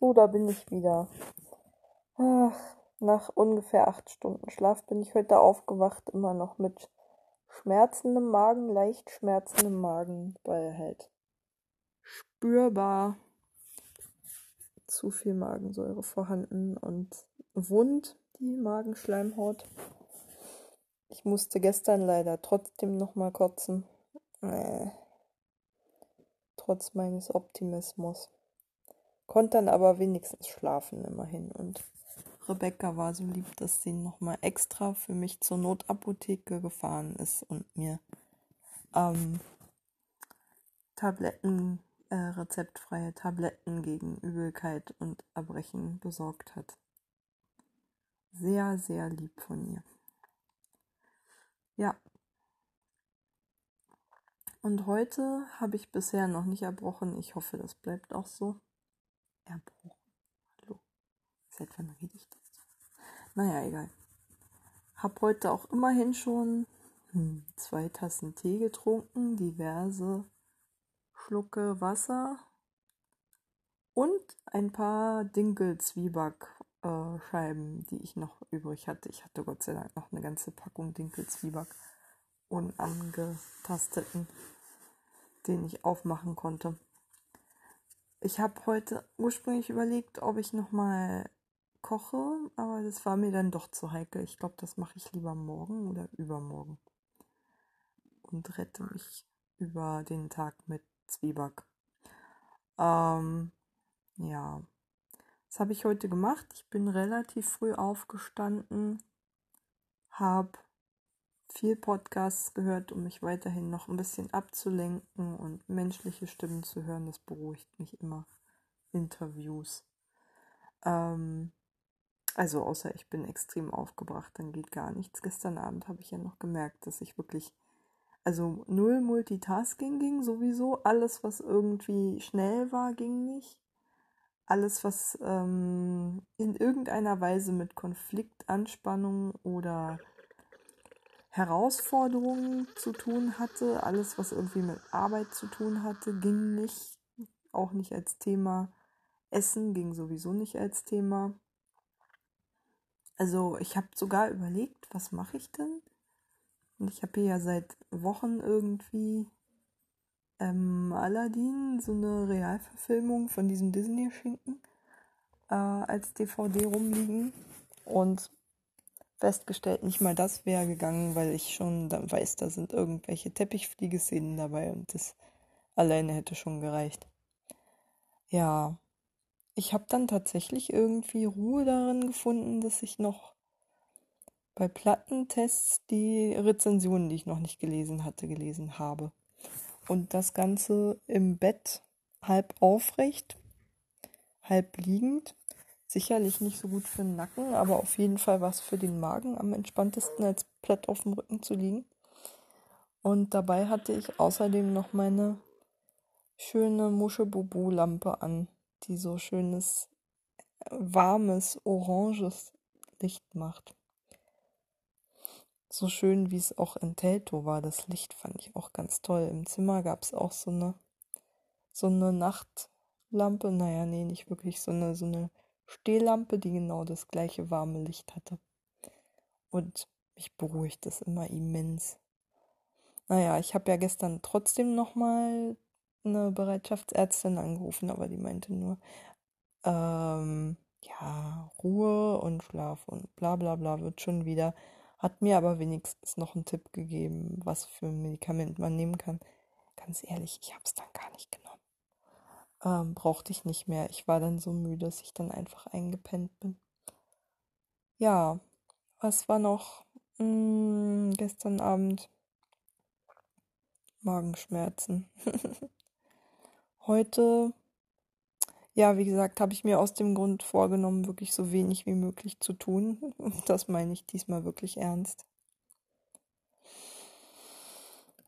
So, da bin ich wieder. Ach, nach ungefähr acht Stunden Schlaf bin ich heute aufgewacht, immer noch mit schmerzendem Magen, leicht schmerzendem Magen, weil halt spürbar zu viel Magensäure vorhanden und wund die Magenschleimhaut. Ich musste gestern leider trotzdem noch mal kotzen. Äh, trotz meines Optimismus. Konnte dann aber wenigstens schlafen immerhin. Und Rebecca war so lieb, dass sie nochmal extra für mich zur Notapotheke gefahren ist und mir ähm, Tabletten, äh, rezeptfreie Tabletten gegen Übelkeit und Erbrechen besorgt hat. Sehr, sehr lieb von ihr. Ja. Und heute habe ich bisher noch nicht erbrochen. Ich hoffe, das bleibt auch so erbrochen. Hallo. Seit wann rede ich so? Naja, egal. Hab heute auch immerhin schon hm, zwei Tassen Tee getrunken, diverse Schlucke Wasser und ein paar Dinkelzwieback-Scheiben, äh, die ich noch übrig hatte. Ich hatte Gott sei Dank noch eine ganze Packung Dinkelzwieback unangetasteten, den ich aufmachen konnte. Ich habe heute ursprünglich überlegt, ob ich nochmal koche, aber das war mir dann doch zu heikel. Ich glaube, das mache ich lieber morgen oder übermorgen. Und rette mich über den Tag mit Zwieback. Ähm, ja. Was habe ich heute gemacht? Ich bin relativ früh aufgestanden, habe viel Podcasts gehört, um mich weiterhin noch ein bisschen abzulenken und menschliche Stimmen zu hören. Das beruhigt mich immer. Interviews. Ähm, also außer ich bin extrem aufgebracht, dann geht gar nichts. Gestern Abend habe ich ja noch gemerkt, dass ich wirklich, also null Multitasking ging sowieso. Alles, was irgendwie schnell war, ging nicht. Alles, was ähm, in irgendeiner Weise mit Konflikt, Anspannung oder Herausforderungen zu tun hatte. Alles, was irgendwie mit Arbeit zu tun hatte, ging nicht. Auch nicht als Thema. Essen ging sowieso nicht als Thema. Also ich habe sogar überlegt, was mache ich denn? Und ich habe hier ja seit Wochen irgendwie ähm, Aladdin, so eine Realverfilmung von diesem Disney-Schinken, äh, als DVD rumliegen. Und festgestellt, nicht mal das wäre gegangen, weil ich schon weiß, da sind irgendwelche Teppichfliegeszenen dabei und das alleine hätte schon gereicht. Ja, ich habe dann tatsächlich irgendwie Ruhe darin gefunden, dass ich noch bei Plattentests die Rezensionen, die ich noch nicht gelesen hatte, gelesen habe. Und das Ganze im Bett halb aufrecht, halb liegend Sicherlich nicht so gut für den Nacken, aber auf jeden Fall was für den Magen am entspanntesten als platt auf dem Rücken zu liegen. Und dabei hatte ich außerdem noch meine schöne Muschebubu-Lampe an, die so schönes, warmes, oranges Licht macht. So schön, wie es auch in Telto war, das Licht fand ich auch ganz toll. Im Zimmer gab es auch so eine, so eine Nachtlampe, naja, nee, nicht wirklich, so eine, so eine Stehlampe, die genau das gleiche warme Licht hatte. Und mich beruhigt es immer immens. Naja, ich habe ja gestern trotzdem nochmal eine Bereitschaftsärztin angerufen, aber die meinte nur, ähm, ja, Ruhe und Schlaf und bla bla bla wird schon wieder. Hat mir aber wenigstens noch einen Tipp gegeben, was für ein Medikament man nehmen kann. Ganz ehrlich, ich habe es dann gar nicht genommen ähm, brauchte ich nicht mehr. Ich war dann so müde, dass ich dann einfach eingepennt bin. Ja, was war noch hm, gestern Abend? Magenschmerzen. Heute, ja, wie gesagt, habe ich mir aus dem Grund vorgenommen, wirklich so wenig wie möglich zu tun. Das meine ich diesmal wirklich ernst.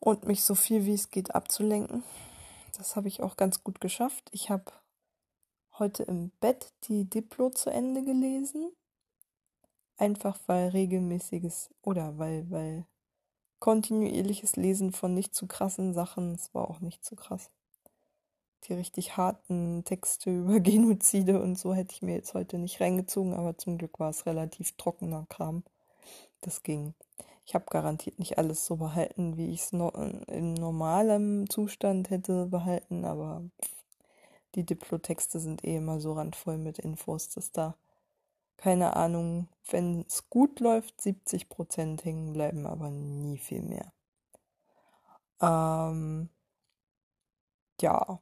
Und mich so viel wie es geht abzulenken. Das habe ich auch ganz gut geschafft. Ich habe heute im Bett die Diplo zu Ende gelesen. Einfach weil regelmäßiges oder weil, weil kontinuierliches Lesen von nicht zu krassen Sachen, es war auch nicht zu krass, die richtig harten Texte über Genozide und so hätte ich mir jetzt heute nicht reingezogen, aber zum Glück war es relativ trockener Kram. Das ging. Ich habe garantiert nicht alles so behalten, wie ich es no in normalem Zustand hätte behalten, aber die Diplotexte sind eh immer so randvoll mit Infos, dass da, keine Ahnung, wenn es gut läuft, 70 Prozent hängen bleiben, aber nie viel mehr. Ähm, ja,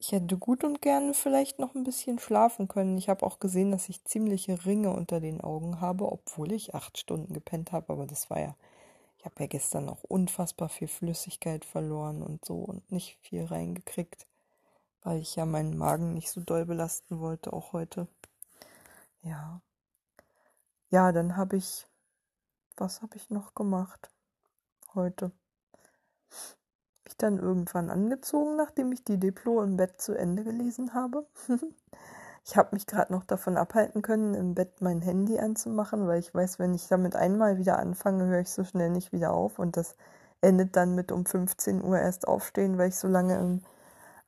Ich hätte gut und gerne vielleicht noch ein bisschen schlafen können. Ich habe auch gesehen, dass ich ziemliche Ringe unter den Augen habe, obwohl ich acht Stunden gepennt habe. Aber das war ja, ich habe ja gestern auch unfassbar viel Flüssigkeit verloren und so und nicht viel reingekriegt, weil ich ja meinen Magen nicht so doll belasten wollte, auch heute. Ja. Ja, dann habe ich, was habe ich noch gemacht heute? Mich dann irgendwann angezogen, nachdem ich die Diplo im Bett zu Ende gelesen habe. ich habe mich gerade noch davon abhalten können, im Bett mein Handy anzumachen, weil ich weiß, wenn ich damit einmal wieder anfange, höre ich so schnell nicht wieder auf und das endet dann mit um 15 Uhr erst aufstehen, weil ich so lange im,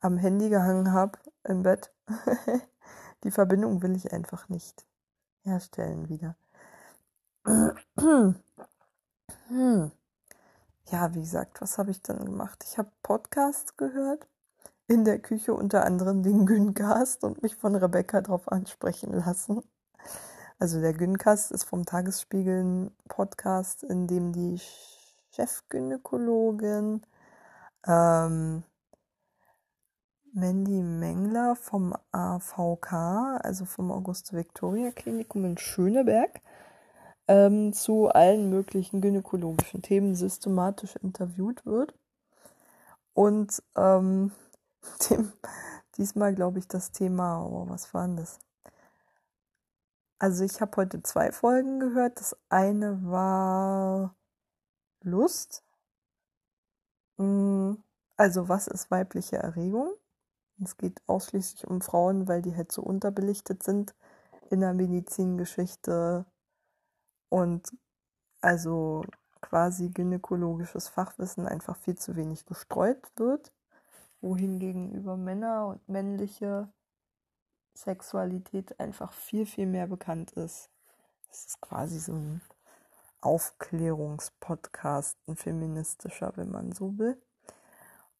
am Handy gehangen habe im Bett. die Verbindung will ich einfach nicht herstellen wieder. hm ja, wie gesagt, was habe ich dann gemacht? Ich habe Podcasts gehört, in der Küche unter anderem den Güncast und mich von Rebecca darauf ansprechen lassen. Also der Güncast ist vom Tagesspiegel ein Podcast, in dem die Chefgynäkologin ähm, Mandy Mengler vom AVK, also vom Auguste Victoria Klinikum in Schöneberg, ähm, zu allen möglichen gynäkologischen Themen systematisch interviewt wird. Und ähm, dem, diesmal glaube ich das Thema, oh, was war denn das? Also ich habe heute zwei Folgen gehört. Das eine war Lust. Mm, also was ist weibliche Erregung? Es geht ausschließlich um Frauen, weil die halt so unterbelichtet sind in der Medizingeschichte und also quasi gynäkologisches Fachwissen einfach viel zu wenig gestreut wird, wohingegen über Männer und männliche Sexualität einfach viel, viel mehr bekannt ist. Das ist quasi so ein Aufklärungspodcast, ein feministischer, wenn man so will.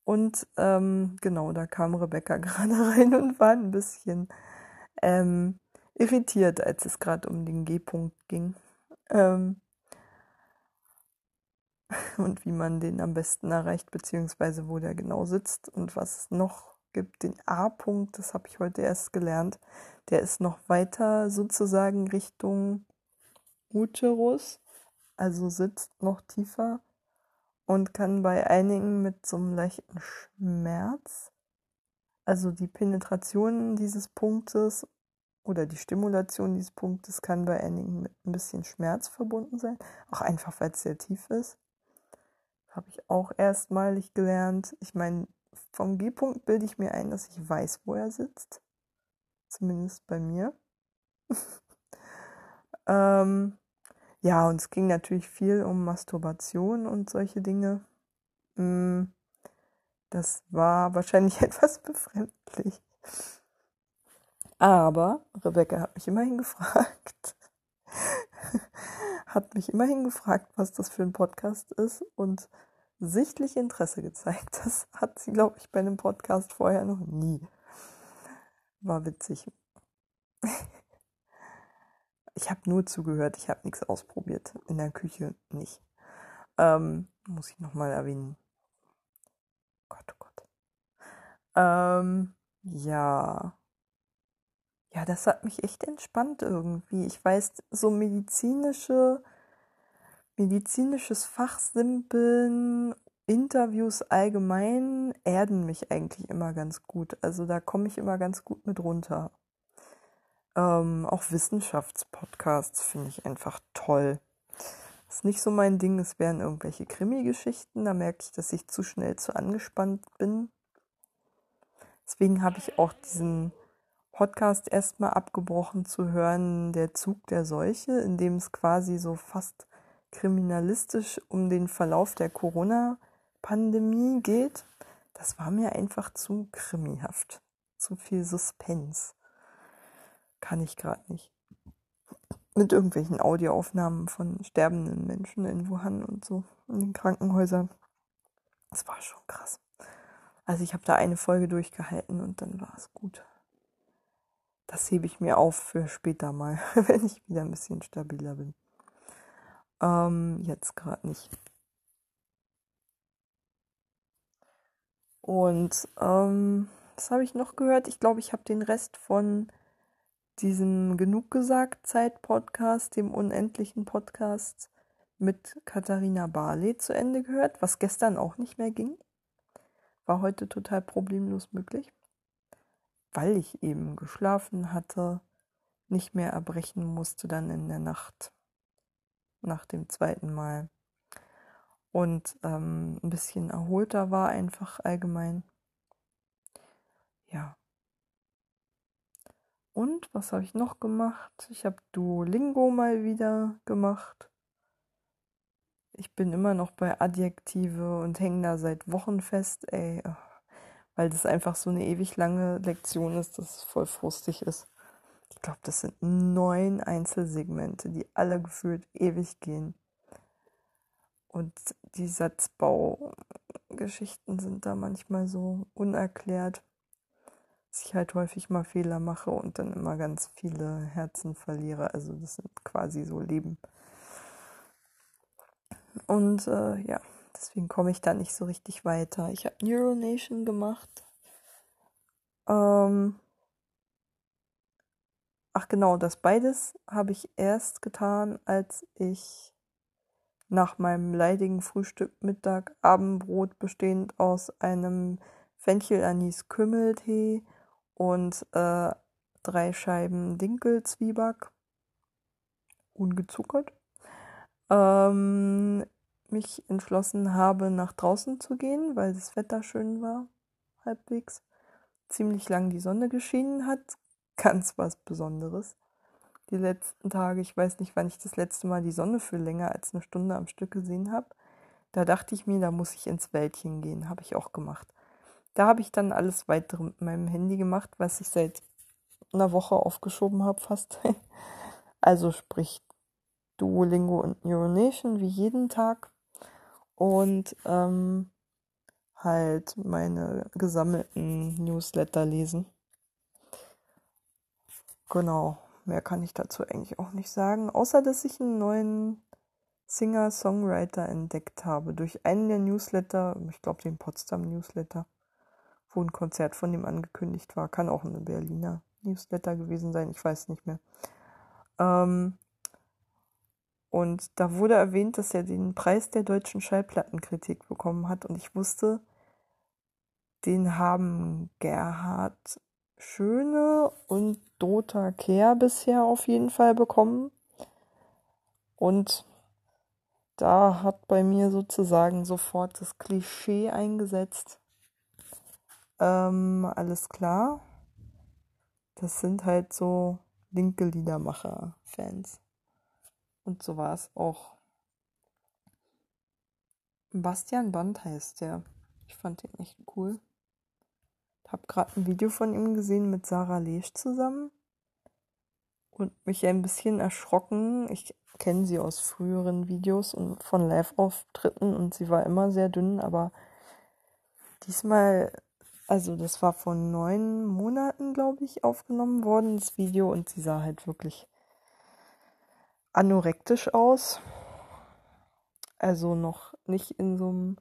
Und ähm, genau, da kam Rebecca gerade rein und war ein bisschen ähm, irritiert, als es gerade um den G-Punkt ging. Ähm, und wie man den am besten erreicht, beziehungsweise wo der genau sitzt und was es noch gibt. Den A-Punkt, das habe ich heute erst gelernt, der ist noch weiter sozusagen Richtung Uterus, also sitzt noch tiefer und kann bei einigen mit so einem leichten Schmerz, also die Penetration dieses Punktes oder die Stimulation dieses Punktes kann bei einigen mit ein bisschen Schmerz verbunden sein, auch einfach weil es sehr tief ist. Habe ich auch erstmalig gelernt. Ich meine, vom G-Punkt bilde ich mir ein, dass ich weiß, wo er sitzt. Zumindest bei mir. ähm, ja, und es ging natürlich viel um Masturbation und solche Dinge. Mm, das war wahrscheinlich etwas befremdlich. Aber Rebecca hat mich immerhin gefragt, hat mich immerhin gefragt, was das für ein Podcast ist und sichtlich Interesse gezeigt. Das hat sie, glaube ich, bei einem Podcast vorher noch nie. War witzig. Ich habe nur zugehört, ich habe nichts ausprobiert. In der Küche nicht. Ähm, muss ich nochmal erwähnen. Gott, oh Gott. Ähm, ja. Ja, das hat mich echt entspannt irgendwie. Ich weiß, so medizinische, medizinisches Fachsimpeln, Interviews allgemein erden mich eigentlich immer ganz gut. Also da komme ich immer ganz gut mit runter. Ähm, auch Wissenschaftspodcasts finde ich einfach toll. Ist nicht so mein Ding, es wären irgendwelche Krimi-Geschichten, da merke ich, dass ich zu schnell zu angespannt bin. Deswegen habe ich auch diesen Podcast erstmal abgebrochen zu hören, Der Zug der Seuche, in dem es quasi so fast kriminalistisch um den Verlauf der Corona Pandemie geht, das war mir einfach zu krimihaft. Zu viel Suspense. Kann ich gerade nicht. Mit irgendwelchen Audioaufnahmen von sterbenden Menschen in Wuhan und so in den Krankenhäusern. Das war schon krass. Also ich habe da eine Folge durchgehalten und dann war es gut. Das hebe ich mir auf für später mal, wenn ich wieder ein bisschen stabiler bin. Ähm, jetzt gerade nicht. Und ähm, was habe ich noch gehört? Ich glaube, ich habe den Rest von diesem Genug gesagt Zeit Podcast, dem unendlichen Podcast mit Katharina Barley zu Ende gehört, was gestern auch nicht mehr ging. War heute total problemlos möglich, weil ich eben geschlafen hatte, nicht mehr erbrechen musste dann in der Nacht nach dem zweiten Mal und ähm, ein bisschen erholter war einfach allgemein. Ja. Und was habe ich noch gemacht? Ich habe Duolingo mal wieder gemacht. Ich bin immer noch bei Adjektive und hänge da seit Wochen fest, ey. Weil das einfach so eine ewig lange Lektion ist, dass es voll frustig ist. Ich glaube, das sind neun Einzelsegmente, die alle gefühlt ewig gehen. Und die Satzbaugeschichten sind da manchmal so unerklärt, dass ich halt häufig mal Fehler mache und dann immer ganz viele Herzen verliere. Also das sind quasi so Leben. Und äh, ja, deswegen komme ich da nicht so richtig weiter. Ich habe Neuronation gemacht. Ähm Ach genau, das beides habe ich erst getan, als ich nach meinem leidigen Frühstück Mittag Abendbrot bestehend aus einem Fenchel-Anis-Kümmeltee und äh, drei Scheiben Dinkelzwieback, ungezuckert, ähm, mich entschlossen habe, nach draußen zu gehen, weil das Wetter schön war, halbwegs. Ziemlich lang die Sonne geschienen hat, ganz was Besonderes die letzten Tage. Ich weiß nicht, wann ich das letzte Mal die Sonne für länger als eine Stunde am Stück gesehen habe. Da dachte ich mir, da muss ich ins Wäldchen gehen. Habe ich auch gemacht. Da habe ich dann alles weitere mit meinem Handy gemacht, was ich seit einer Woche aufgeschoben habe fast. also sprich Duolingo und Neuronation wie jeden Tag. Und ähm, halt meine gesammelten Newsletter lesen. Genau mehr kann ich dazu eigentlich auch nicht sagen, außer dass ich einen neuen Singer-Songwriter entdeckt habe durch einen der Newsletter, ich glaube den Potsdam Newsletter, wo ein Konzert von ihm angekündigt war. Kann auch eine Berliner Newsletter gewesen sein, ich weiß nicht mehr. Ähm, und da wurde erwähnt, dass er den Preis der deutschen Schallplattenkritik bekommen hat. Und ich wusste, den haben Gerhard Schöne und Dota Kehr bisher auf jeden Fall bekommen. Und da hat bei mir sozusagen sofort das Klischee eingesetzt. Ähm, alles klar. Das sind halt so linke Liedermacher-Fans. Und so war es auch. Bastian Band heißt der. Ich fand den echt cool habe gerade ein Video von ihm gesehen mit Sarah Lesch zusammen und mich ein bisschen erschrocken. Ich kenne sie aus früheren Videos und von Live-Auftritten und sie war immer sehr dünn, aber diesmal, also das war vor neun Monaten, glaube ich, aufgenommen worden, das Video, und sie sah halt wirklich anorektisch aus. Also noch nicht in so einem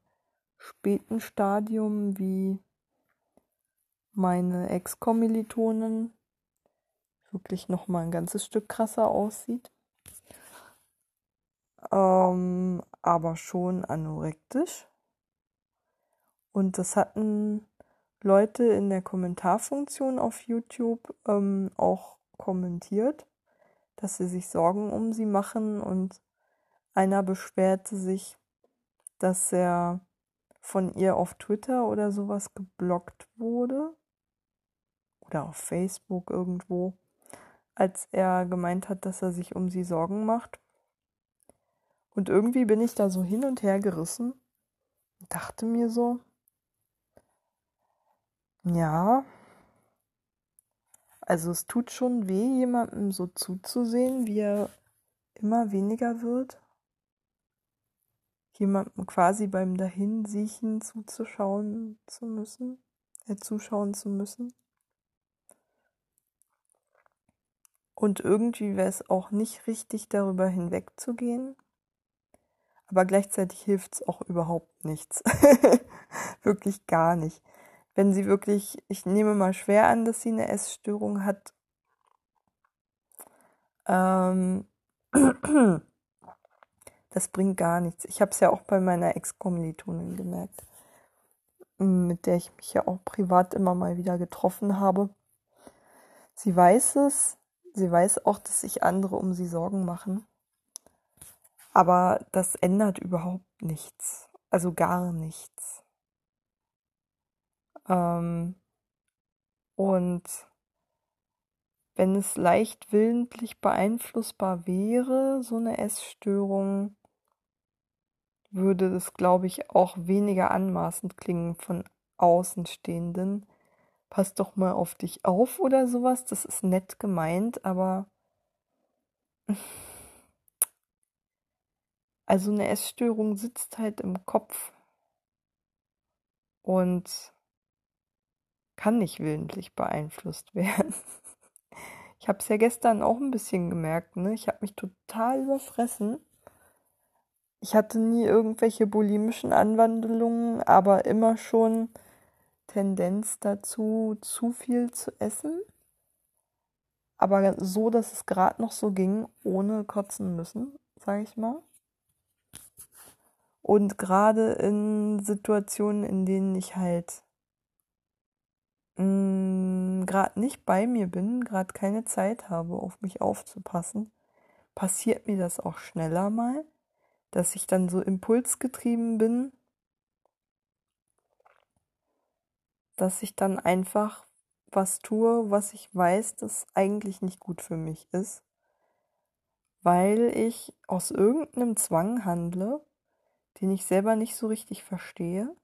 späten Stadium wie meine Ex-Kommilitonin wirklich noch mal ein ganzes Stück krasser aussieht. Ähm, aber schon anorektisch. Und das hatten Leute in der Kommentarfunktion auf YouTube ähm, auch kommentiert, dass sie sich Sorgen um sie machen und einer beschwerte sich, dass er von ihr auf Twitter oder sowas geblockt wurde oder auf Facebook irgendwo, als er gemeint hat, dass er sich um sie Sorgen macht. Und irgendwie bin ich da so hin und her gerissen. dachte mir so, ja, also es tut schon weh, jemandem so zuzusehen, wie er immer weniger wird. Jemandem quasi beim Dahinsiechen zuzuschauen zu müssen, äh, zuschauen zu müssen. Und irgendwie wäre es auch nicht richtig, darüber hinwegzugehen. Aber gleichzeitig hilft es auch überhaupt nichts. wirklich gar nicht. Wenn sie wirklich, ich nehme mal schwer an, dass sie eine Essstörung hat. Ähm, das bringt gar nichts. Ich habe es ja auch bei meiner Ex-Kommilitonin gemerkt, mit der ich mich ja auch privat immer mal wieder getroffen habe. Sie weiß es, sie weiß auch, dass sich andere um sie Sorgen machen. Aber das ändert überhaupt nichts. Also gar nichts. Ähm, und wenn es leicht willentlich beeinflussbar wäre, so eine Essstörung, würde es, glaube ich, auch weniger anmaßend klingen von Außenstehenden. Pass doch mal auf dich auf oder sowas. Das ist nett gemeint, aber also eine Essstörung sitzt halt im Kopf und kann nicht willentlich beeinflusst werden. Ich habe es ja gestern auch ein bisschen gemerkt, ne? Ich habe mich total überfressen. Ich hatte nie irgendwelche bulimischen Anwandlungen, aber immer schon Tendenz dazu, zu viel zu essen. Aber so, dass es gerade noch so ging, ohne kotzen müssen, sage ich mal. Und gerade in Situationen, in denen ich halt gerade nicht bei mir bin, gerade keine Zeit habe, auf mich aufzupassen, passiert mir das auch schneller mal, dass ich dann so impulsgetrieben bin, dass ich dann einfach was tue, was ich weiß, das eigentlich nicht gut für mich ist, weil ich aus irgendeinem Zwang handle den ich selber nicht so richtig verstehe.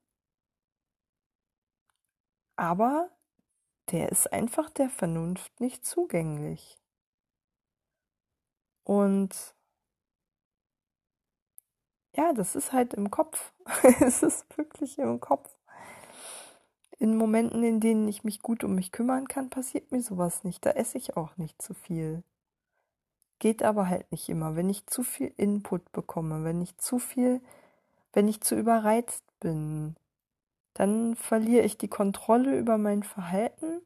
Aber der ist einfach der Vernunft nicht zugänglich. Und ja, das ist halt im Kopf. es ist wirklich im Kopf. In Momenten, in denen ich mich gut um mich kümmern kann, passiert mir sowas nicht. Da esse ich auch nicht zu viel. Geht aber halt nicht immer. Wenn ich zu viel Input bekomme, wenn ich zu viel wenn ich zu überreizt bin, dann verliere ich die Kontrolle über mein Verhalten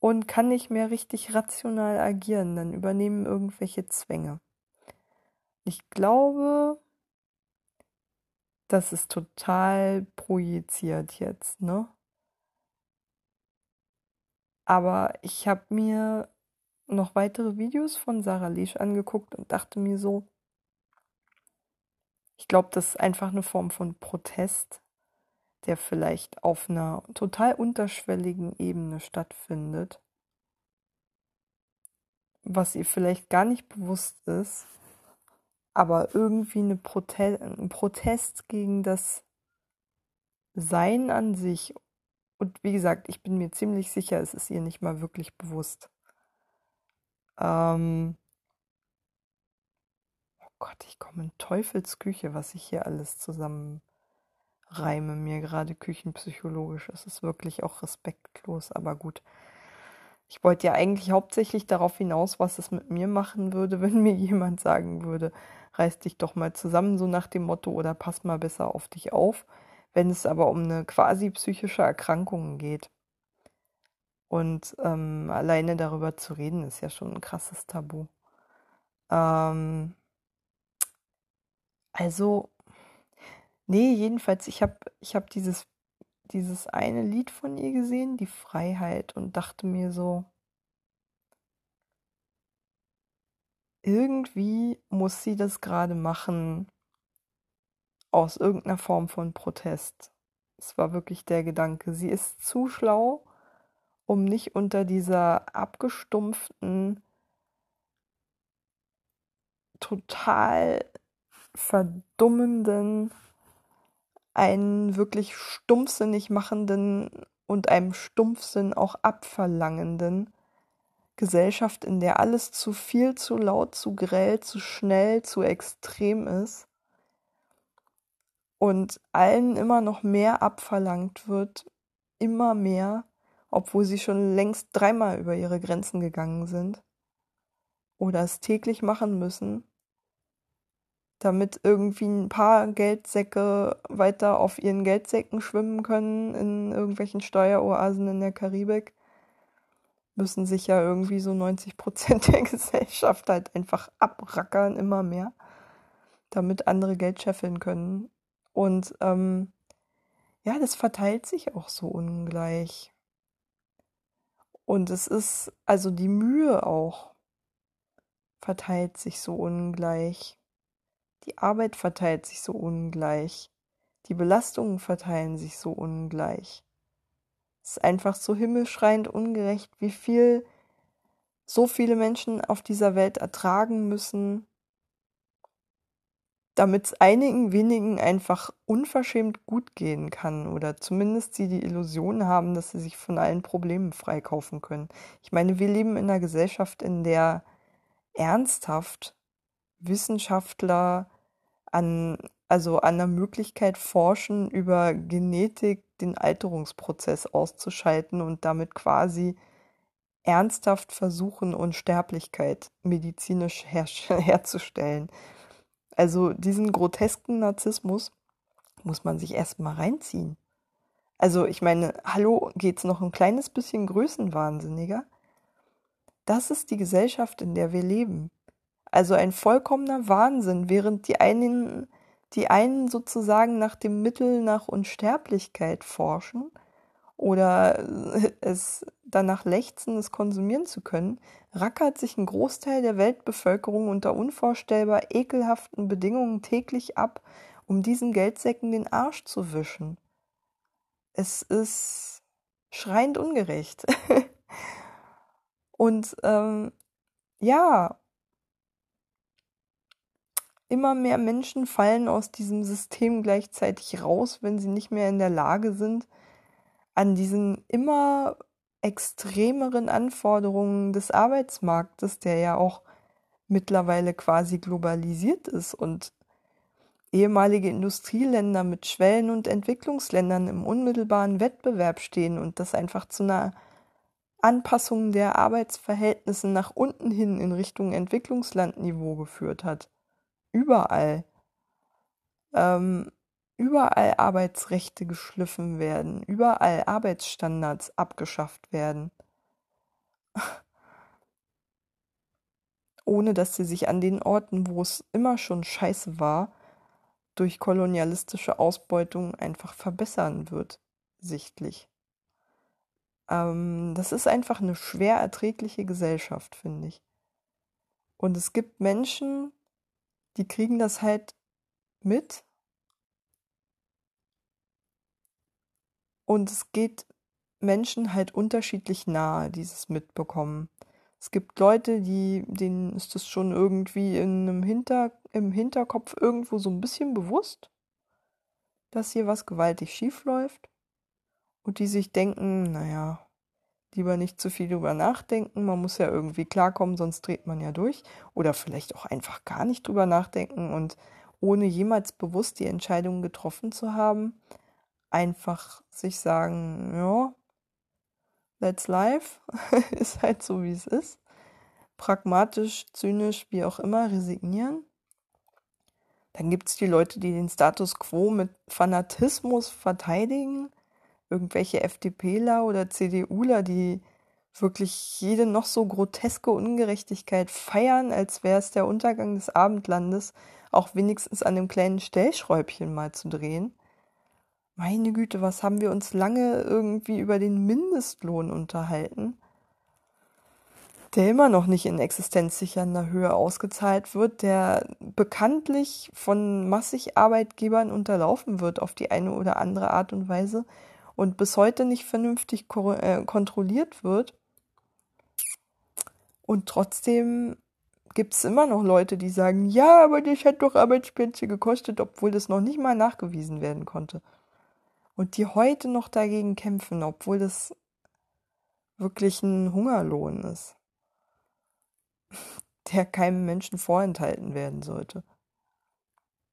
und kann nicht mehr richtig rational agieren. Dann übernehmen irgendwelche Zwänge. Ich glaube, das ist total projiziert jetzt, ne? Aber ich habe mir noch weitere Videos von Sarah Lesch angeguckt und dachte mir so, ich glaube, das ist einfach eine Form von Protest, der vielleicht auf einer total unterschwelligen Ebene stattfindet, was ihr vielleicht gar nicht bewusst ist, aber irgendwie eine Prote ein Protest gegen das Sein an sich. Und wie gesagt, ich bin mir ziemlich sicher, es ist ihr nicht mal wirklich bewusst. Ähm, Gott, ich komme in Teufelsküche, was ich hier alles zusammen reime mir gerade küchenpsychologisch. Es ist wirklich auch respektlos, aber gut. Ich wollte ja eigentlich hauptsächlich darauf hinaus, was es mit mir machen würde, wenn mir jemand sagen würde, reiß dich doch mal zusammen, so nach dem Motto, oder pass mal besser auf dich auf, wenn es aber um eine quasi psychische Erkrankung geht. Und ähm, alleine darüber zu reden, ist ja schon ein krasses Tabu. Ähm, also, nee, jedenfalls, ich habe ich hab dieses, dieses eine Lied von ihr gesehen, die Freiheit, und dachte mir so, irgendwie muss sie das gerade machen aus irgendeiner Form von Protest. Es war wirklich der Gedanke, sie ist zu schlau, um nicht unter dieser abgestumpften, total verdummenden einen wirklich stumpfsinnig machenden und einem Stumpfsinn auch abverlangenden Gesellschaft, in der alles zu viel, zu laut, zu grell, zu schnell, zu extrem ist und allen immer noch mehr abverlangt wird, immer mehr, obwohl sie schon längst dreimal über ihre Grenzen gegangen sind oder es täglich machen müssen, damit irgendwie ein paar Geldsäcke weiter auf ihren Geldsäcken schwimmen können in irgendwelchen Steueroasen in der Karibik müssen sich ja irgendwie so 90 Prozent der Gesellschaft halt einfach abrackern, immer mehr, damit andere Geld scheffeln können. Und ähm, ja, das verteilt sich auch so ungleich. Und es ist, also die Mühe auch verteilt sich so ungleich. Die Arbeit verteilt sich so ungleich. Die Belastungen verteilen sich so ungleich. Es ist einfach so himmelschreiend ungerecht, wie viel so viele Menschen auf dieser Welt ertragen müssen, damit es einigen wenigen einfach unverschämt gut gehen kann oder zumindest sie die Illusion haben, dass sie sich von allen Problemen freikaufen können. Ich meine, wir leben in einer Gesellschaft, in der ernsthaft Wissenschaftler an also an der Möglichkeit forschen, über Genetik den Alterungsprozess auszuschalten und damit quasi ernsthaft versuchen, Unsterblichkeit medizinisch her herzustellen. Also diesen grotesken Narzissmus muss man sich erstmal reinziehen. Also ich meine, hallo, geht's noch ein kleines bisschen größenwahnsinniger? Das ist die Gesellschaft, in der wir leben. Also ein vollkommener Wahnsinn, während die einen die einen sozusagen nach dem Mittel nach Unsterblichkeit forschen oder es danach lechzen, es konsumieren zu können, rackert sich ein Großteil der Weltbevölkerung unter unvorstellbar ekelhaften Bedingungen täglich ab, um diesen Geldsäcken den Arsch zu wischen. Es ist schreiend ungerecht. Und ähm, ja, immer mehr Menschen fallen aus diesem System gleichzeitig raus, wenn sie nicht mehr in der Lage sind, an diesen immer extremeren Anforderungen des Arbeitsmarktes, der ja auch mittlerweile quasi globalisiert ist und ehemalige Industrieländer mit Schwellen- und Entwicklungsländern im unmittelbaren Wettbewerb stehen und das einfach zu einer Anpassung der Arbeitsverhältnisse nach unten hin in Richtung Entwicklungslandniveau geführt hat überall, ähm, überall Arbeitsrechte geschliffen werden, überall Arbeitsstandards abgeschafft werden, ohne dass sie sich an den Orten, wo es immer schon scheiße war, durch kolonialistische Ausbeutung einfach verbessern wird, sichtlich. Ähm, das ist einfach eine schwer erträgliche Gesellschaft, finde ich. Und es gibt Menschen, die kriegen das halt mit. Und es geht Menschen halt unterschiedlich nahe, dieses Mitbekommen. Es gibt Leute, die, denen ist das schon irgendwie in einem Hinter, im Hinterkopf irgendwo so ein bisschen bewusst, dass hier was gewaltig schief läuft. Und die sich denken, naja, lieber nicht zu viel drüber nachdenken. Man muss ja irgendwie klarkommen, sonst dreht man ja durch. Oder vielleicht auch einfach gar nicht drüber nachdenken und ohne jemals bewusst die Entscheidung getroffen zu haben, einfach sich sagen, ja, that's life, ist halt so, wie es ist. Pragmatisch, zynisch, wie auch immer, resignieren. Dann gibt es die Leute, die den Status quo mit Fanatismus verteidigen irgendwelche FDPler oder CDUler, die wirklich jede noch so groteske Ungerechtigkeit feiern, als wäre es der Untergang des Abendlandes, auch wenigstens an dem kleinen Stellschräubchen mal zu drehen. Meine Güte, was haben wir uns lange irgendwie über den Mindestlohn unterhalten, der immer noch nicht in existenzsichernder Höhe ausgezahlt wird, der bekanntlich von massig Arbeitgebern unterlaufen wird auf die eine oder andere Art und Weise und bis heute nicht vernünftig äh, kontrolliert wird. Und trotzdem gibt es immer noch Leute, die sagen, ja, aber das hat doch Arbeitsplätze gekostet, obwohl das noch nicht mal nachgewiesen werden konnte. Und die heute noch dagegen kämpfen, obwohl das wirklich ein Hungerlohn ist, der keinem Menschen vorenthalten werden sollte.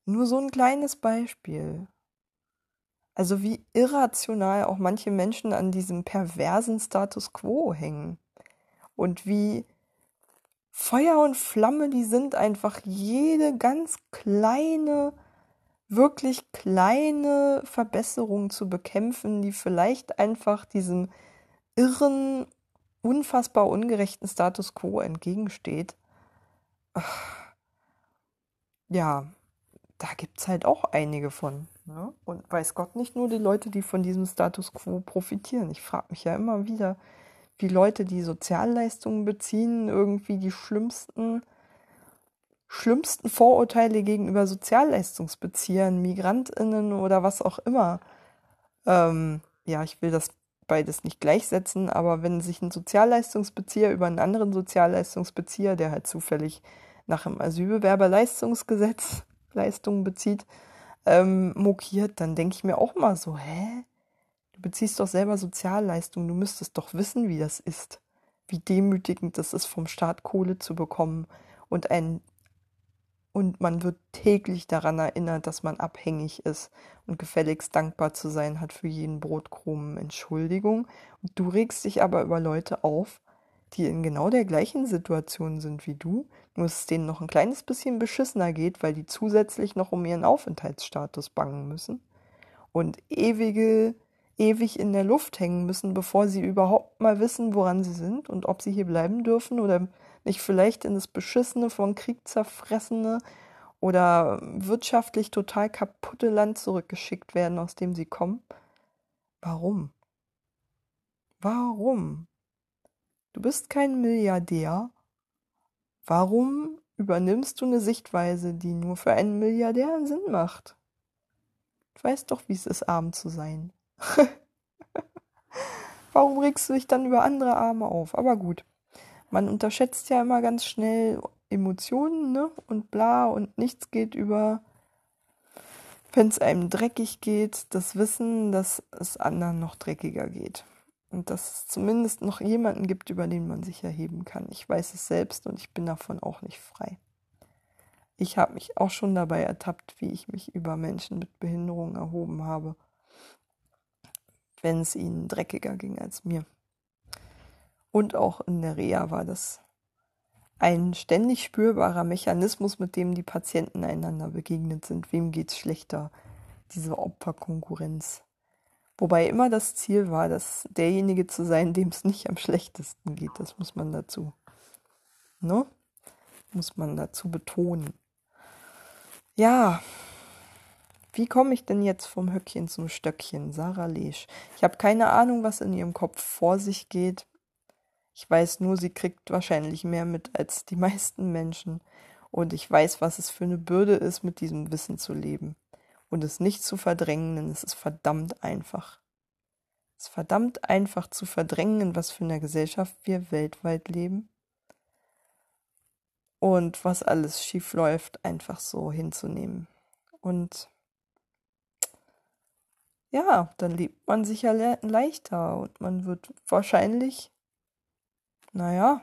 Nur so ein kleines Beispiel. Also wie irrational auch manche Menschen an diesem perversen Status quo hängen. Und wie Feuer und Flamme, die sind einfach jede ganz kleine, wirklich kleine Verbesserung zu bekämpfen, die vielleicht einfach diesem irren, unfassbar ungerechten Status quo entgegensteht. Ja, da gibt es halt auch einige von. Ne? Und weiß Gott nicht nur die Leute, die von diesem Status quo profitieren. Ich frage mich ja immer wieder, wie Leute, die Sozialleistungen beziehen, irgendwie die schlimmsten, schlimmsten Vorurteile gegenüber Sozialleistungsbeziehern, MigrantInnen oder was auch immer. Ähm, ja, ich will das beides nicht gleichsetzen, aber wenn sich ein Sozialleistungsbezieher über einen anderen Sozialleistungsbezieher, der halt zufällig nach dem Asylbewerberleistungsgesetz Leistungen bezieht, ähm, mokiert, dann denke ich mir auch mal so, hä? Du beziehst doch selber Sozialleistungen, du müsstest doch wissen, wie das ist. Wie demütigend das ist, vom Staat Kohle zu bekommen und ein und man wird täglich daran erinnert, dass man abhängig ist und gefälligst dankbar zu sein hat für jeden Brotkrumen. Entschuldigung. Und du regst dich aber über Leute auf, die in genau der gleichen Situation sind wie du, nur es denen noch ein kleines bisschen beschissener geht, weil die zusätzlich noch um ihren Aufenthaltsstatus bangen müssen und ewige, ewig in der Luft hängen müssen, bevor sie überhaupt mal wissen, woran sie sind und ob sie hier bleiben dürfen oder nicht vielleicht in das beschissene, von Krieg zerfressene oder wirtschaftlich total kaputte Land zurückgeschickt werden, aus dem sie kommen. Warum? Warum? Du bist kein Milliardär. Warum übernimmst du eine Sichtweise, die nur für einen Milliardär Sinn macht? Du weißt doch, wie es ist, arm zu sein. Warum regst du dich dann über andere Arme auf? Aber gut, man unterschätzt ja immer ganz schnell Emotionen, ne? Und bla, und nichts geht über, wenn es einem dreckig geht, das Wissen, dass es anderen noch dreckiger geht. Und dass es zumindest noch jemanden gibt, über den man sich erheben kann. Ich weiß es selbst und ich bin davon auch nicht frei. Ich habe mich auch schon dabei ertappt, wie ich mich über Menschen mit Behinderung erhoben habe, wenn es ihnen dreckiger ging als mir. Und auch in der Reha war das ein ständig spürbarer Mechanismus, mit dem die Patienten einander begegnet sind. Wem geht's schlechter? Diese Opferkonkurrenz. Wobei immer das Ziel war, dass derjenige zu sein, dem es nicht am schlechtesten geht. Das muss man dazu, ne? Muss man dazu betonen. Ja, wie komme ich denn jetzt vom Höckchen zum Stöckchen? Sarah Lesch. Ich habe keine Ahnung, was in ihrem Kopf vor sich geht. Ich weiß nur, sie kriegt wahrscheinlich mehr mit als die meisten Menschen. Und ich weiß, was es für eine Bürde ist, mit diesem Wissen zu leben und es nicht zu verdrängen, denn es ist verdammt einfach. Es ist verdammt einfach zu verdrängen, in was für einer Gesellschaft wir weltweit leben. Und was alles schief läuft, einfach so hinzunehmen. Und ja, dann lebt man sich ja le leichter und man wird wahrscheinlich, naja,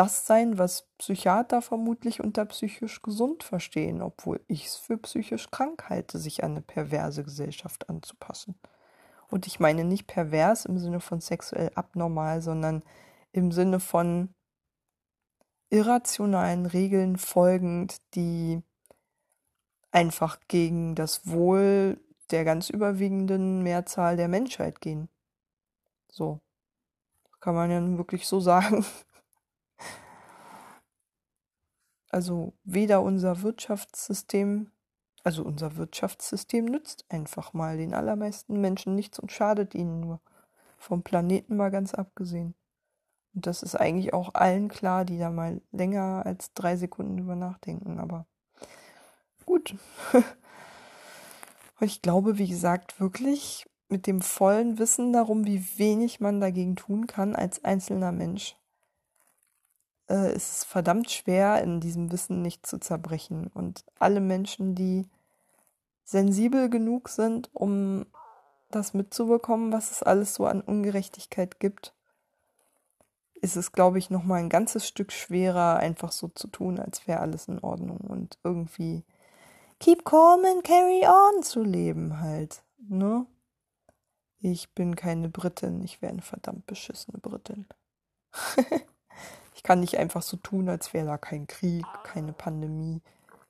das sein, was Psychiater vermutlich unter psychisch gesund verstehen, obwohl ich es für psychisch krank halte, sich an eine perverse Gesellschaft anzupassen. Und ich meine nicht pervers im Sinne von sexuell abnormal, sondern im Sinne von irrationalen Regeln folgend, die einfach gegen das Wohl der ganz überwiegenden Mehrzahl der Menschheit gehen. So. Kann man ja wirklich so sagen. Also weder unser Wirtschaftssystem, also unser Wirtschaftssystem nützt einfach mal den allermeisten Menschen nichts und schadet ihnen nur. Vom Planeten mal ganz abgesehen. Und das ist eigentlich auch allen klar, die da mal länger als drei Sekunden drüber nachdenken. Aber gut. und ich glaube, wie gesagt, wirklich mit dem vollen Wissen darum, wie wenig man dagegen tun kann als einzelner Mensch, äh, ist es verdammt schwer, in diesem Wissen nicht zu zerbrechen. Und alle Menschen, die sensibel genug sind, um das mitzubekommen, was es alles so an Ungerechtigkeit gibt, ist es, glaube ich, noch mal ein ganzes Stück schwerer, einfach so zu tun, als wäre alles in Ordnung und irgendwie keep calm and carry on zu leben halt, ne? Ich bin keine Britin, ich wäre eine verdammt beschissene Britin. ich kann nicht einfach so tun, als wäre da kein Krieg, keine Pandemie,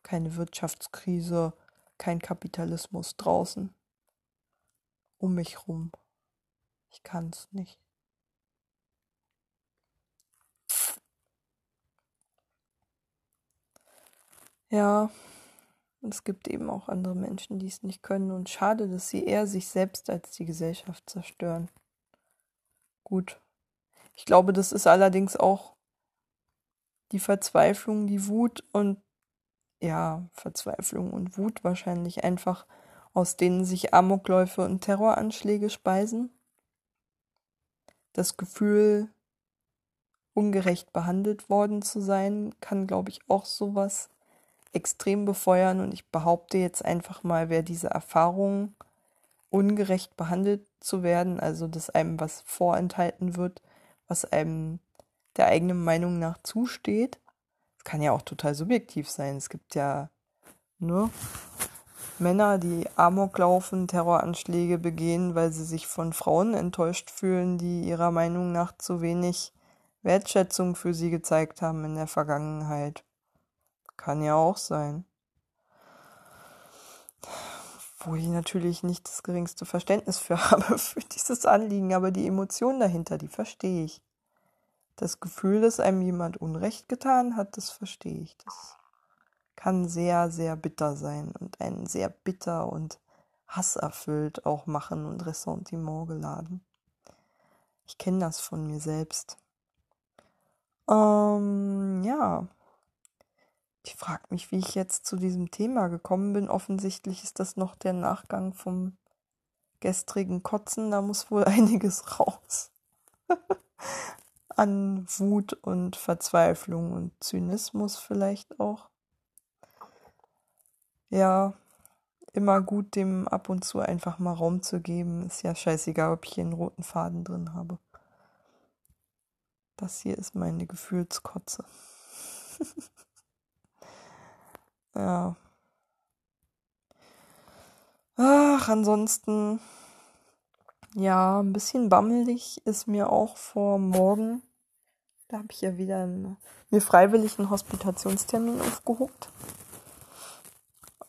keine Wirtschaftskrise, kein Kapitalismus draußen. Um mich rum. Ich kann's nicht. Ja, es gibt eben auch andere Menschen, die es nicht können und schade, dass sie eher sich selbst als die Gesellschaft zerstören. Gut. Ich glaube, das ist allerdings auch die Verzweiflung, die Wut und ja, Verzweiflung und Wut wahrscheinlich einfach, aus denen sich Amokläufe und Terroranschläge speisen. Das Gefühl, ungerecht behandelt worden zu sein, kann, glaube ich, auch sowas extrem befeuern und ich behaupte jetzt einfach mal, wer diese Erfahrung, ungerecht behandelt zu werden, also dass einem was vorenthalten wird, was einem der eigenen Meinung nach zusteht. Das kann ja auch total subjektiv sein. Es gibt ja nur Männer, die Amok laufen, Terroranschläge begehen, weil sie sich von Frauen enttäuscht fühlen, die ihrer Meinung nach zu wenig Wertschätzung für sie gezeigt haben in der Vergangenheit. Kann ja auch sein. Wo ich natürlich nicht das geringste Verständnis für habe, für dieses Anliegen, aber die Emotion dahinter, die verstehe ich. Das Gefühl, dass einem jemand Unrecht getan hat, das verstehe ich. Das kann sehr, sehr bitter sein und einen sehr bitter und hasserfüllt auch machen und Ressentiment geladen. Ich kenne das von mir selbst. Ähm, ja, ich frage mich, wie ich jetzt zu diesem Thema gekommen bin. Offensichtlich ist das noch der Nachgang vom gestrigen Kotzen. Da muss wohl einiges raus. An Wut und Verzweiflung und Zynismus vielleicht auch. Ja, immer gut, dem ab und zu einfach mal Raum zu geben. Ist ja scheißegal, ob ich hier einen roten Faden drin habe. Das hier ist meine Gefühlskotze. Ja. Ach, ansonsten, ja, ein bisschen bammelig ist mir auch vor morgen. Da habe ich ja wieder einen, mir freiwillig einen Hospitationstermin aufgehuckt.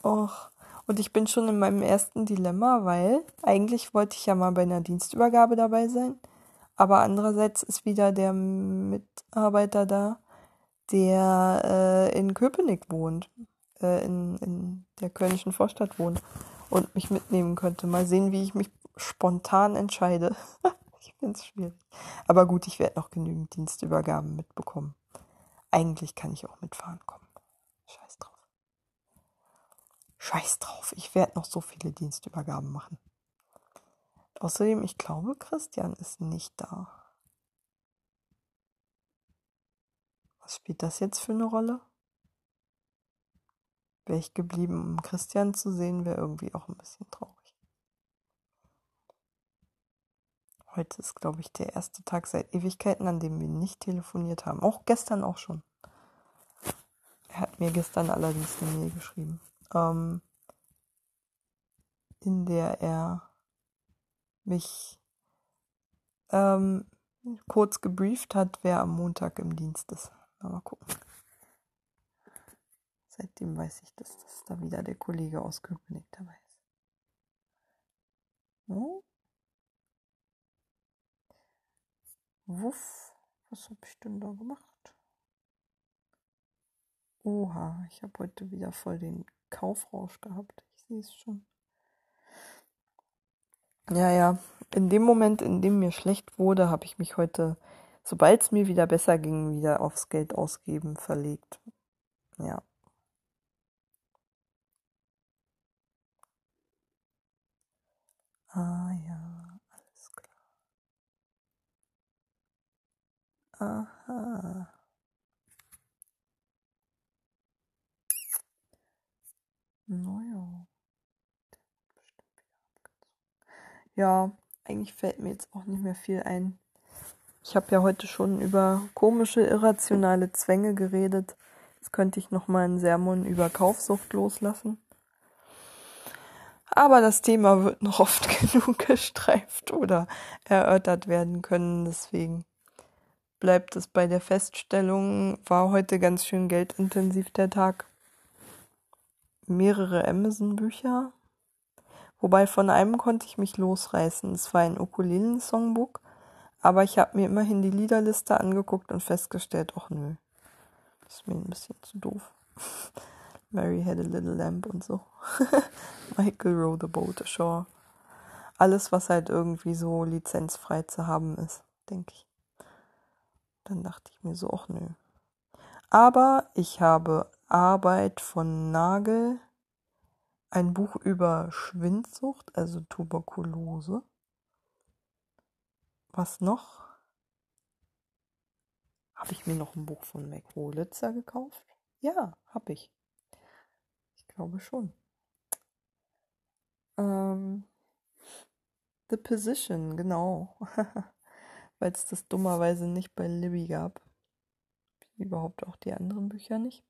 Och, und ich bin schon in meinem ersten Dilemma, weil eigentlich wollte ich ja mal bei einer Dienstübergabe dabei sein. Aber andererseits ist wieder der Mitarbeiter da, der äh, in Köpenick wohnt äh, in, in der kölnischen Vorstadt wohnt und mich mitnehmen könnte. Mal sehen, wie ich mich spontan entscheide. ich finde es schwierig. Aber gut, ich werde noch genügend Dienstübergaben mitbekommen. Eigentlich kann ich auch mitfahren kommen. Scheiß drauf. Scheiß drauf. Ich werde noch so viele Dienstübergaben machen. Außerdem, ich glaube, Christian ist nicht da. Was spielt das jetzt für eine Rolle? wäre ich geblieben, um Christian zu sehen, wäre irgendwie auch ein bisschen traurig. Heute ist, glaube ich, der erste Tag seit Ewigkeiten, an dem wir nicht telefoniert haben. Auch gestern auch schon. Er hat mir gestern allerdings eine Mail geschrieben, ähm, in der er mich ähm, kurz gebrieft hat, wer am Montag im Dienst ist. Mal gucken. Seitdem weiß ich, dass das da wieder der Kollege aus Köpenick dabei ist. Hm? Wuff, was habe ich denn da gemacht? Oha, ich habe heute wieder voll den Kaufrausch gehabt. Ich sehe es schon. Ja, ja, in dem Moment, in dem mir schlecht wurde, habe ich mich heute, sobald es mir wieder besser ging, wieder aufs Geld ausgeben verlegt. Ja. Ah ja, Aha. Naja. Ja, eigentlich fällt mir jetzt auch nicht mehr viel ein. Ich habe ja heute schon über komische, irrationale Zwänge geredet. Jetzt könnte ich nochmal einen Sermon über Kaufsucht loslassen. Aber das Thema wird noch oft genug gestreift oder erörtert werden können. Deswegen bleibt es bei der Feststellung, war heute ganz schön geldintensiv der Tag. Mehrere Amazon-Bücher. Wobei von einem konnte ich mich losreißen. Es war ein Ukulelen-Songbook aber ich habe mir immerhin die Liederliste angeguckt und festgestellt, ach nö, das ist mir ein bisschen zu doof. Mary had a little lamp und so. Michael row the boat ashore. Alles, was halt irgendwie so lizenzfrei zu haben ist, denke ich. Dann dachte ich mir so, ach nö. Aber ich habe Arbeit von Nagel, ein Buch über Schwindsucht, also Tuberkulose, was noch? Habe ich mir noch ein Buch von Mac Wolitzer gekauft? Ja, habe ich. Ich glaube schon. Ähm, The Position, genau. Weil es das dummerweise nicht bei Libby gab. Überhaupt auch die anderen Bücher nicht.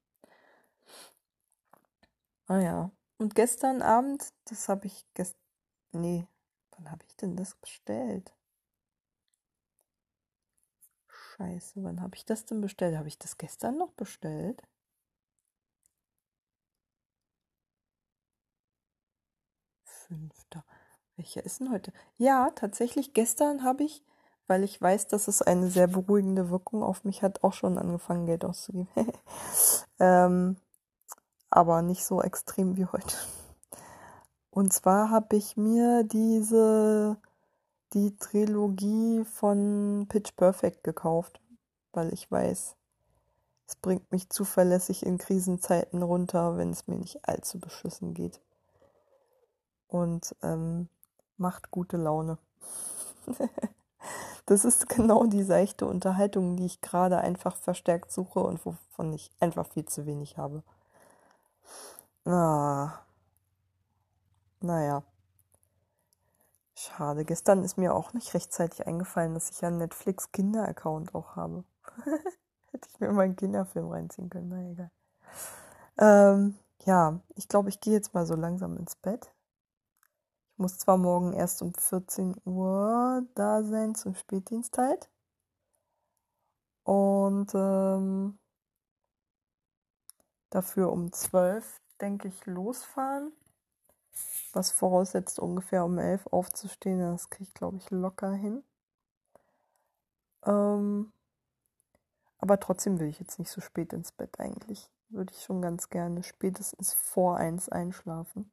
Ah ja. Und gestern Abend, das habe ich gestern. Nee, wann habe ich denn das bestellt? Scheiße, wann habe ich das denn bestellt? Habe ich das gestern noch bestellt? Fünfter. Welcher ist denn heute? Ja, tatsächlich gestern habe ich, weil ich weiß, dass es eine sehr beruhigende Wirkung auf mich hat, auch schon angefangen, Geld auszugeben. ähm, aber nicht so extrem wie heute. Und zwar habe ich mir diese die Trilogie von Pitch Perfect gekauft, weil ich weiß, es bringt mich zuverlässig in Krisenzeiten runter, wenn es mir nicht allzu beschissen geht. Und ähm, macht gute Laune. das ist genau die seichte Unterhaltung, die ich gerade einfach verstärkt suche und wovon ich einfach viel zu wenig habe. Ah. Naja. Schade. Gestern ist mir auch nicht rechtzeitig eingefallen, dass ich ja einen Netflix Kinder-Account auch habe. Hätte ich mir mal einen Kinderfilm reinziehen können. Na egal. Ähm, ja, ich glaube, ich gehe jetzt mal so langsam ins Bett. Muss zwar morgen erst um 14 Uhr da sein zum Spätdienst halt. Und ähm, dafür um 12 denke ich losfahren was voraussetzt, ungefähr um elf aufzustehen. Das kriege ich, glaube ich, locker hin. Ähm, aber trotzdem will ich jetzt nicht so spät ins Bett eigentlich. Würde ich schon ganz gerne spätestens vor eins einschlafen.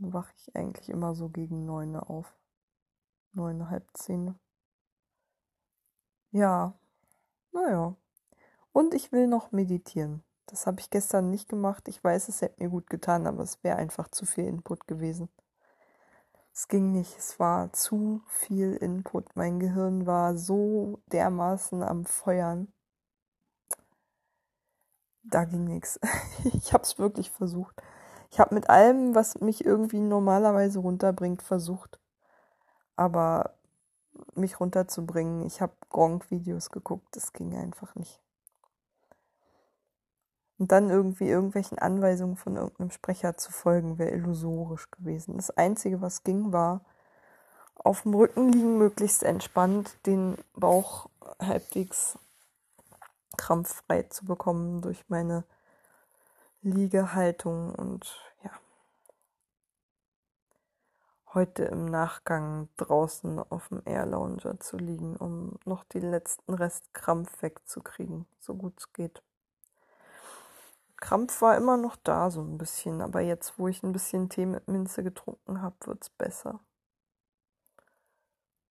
Wache ich eigentlich immer so gegen neun auf. Neun, halb zehn. Ja, naja. Und ich will noch meditieren. Das habe ich gestern nicht gemacht. Ich weiß, es hätte mir gut getan, aber es wäre einfach zu viel Input gewesen. Es ging nicht. Es war zu viel Input. Mein Gehirn war so dermaßen am Feuern. Da ging nichts. Ich habe es wirklich versucht. Ich habe mit allem, was mich irgendwie normalerweise runterbringt, versucht. Aber mich runterzubringen. Ich habe Gronk-Videos geguckt. Das ging einfach nicht. Und dann irgendwie irgendwelchen Anweisungen von irgendeinem Sprecher zu folgen, wäre illusorisch gewesen. Das Einzige, was ging, war auf dem Rücken liegen, möglichst entspannt, den Bauch halbwegs krampffrei zu bekommen durch meine Liegehaltung und ja. Heute im Nachgang draußen auf dem Air Lounger zu liegen, um noch den letzten Rest Krampf wegzukriegen, so gut es geht. Krampf war immer noch da, so ein bisschen. Aber jetzt, wo ich ein bisschen Tee mit Minze getrunken habe, wird es besser.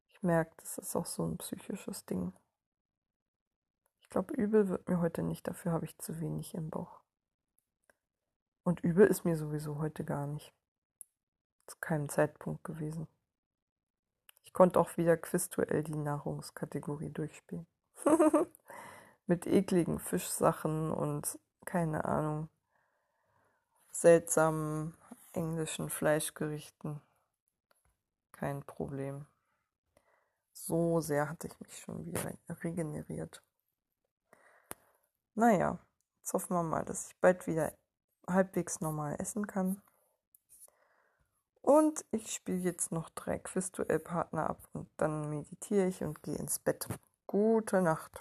Ich merke, das ist auch so ein psychisches Ding. Ich glaube, übel wird mir heute nicht, dafür habe ich zu wenig im Bauch. Und übel ist mir sowieso heute gar nicht. Zu keinem Zeitpunkt gewesen. Ich konnte auch wieder Quizduell die Nahrungskategorie durchspielen. Mit ekligen Fischsachen und keine Ahnung, seltsamen englischen Fleischgerichten kein Problem. So sehr hatte ich mich schon wieder regeneriert. Naja, jetzt hoffen wir mal, dass ich bald wieder halbwegs normal essen kann. Und ich spiele jetzt noch drei Quizduell-Partner ab und dann meditiere ich und gehe ins Bett. Gute Nacht.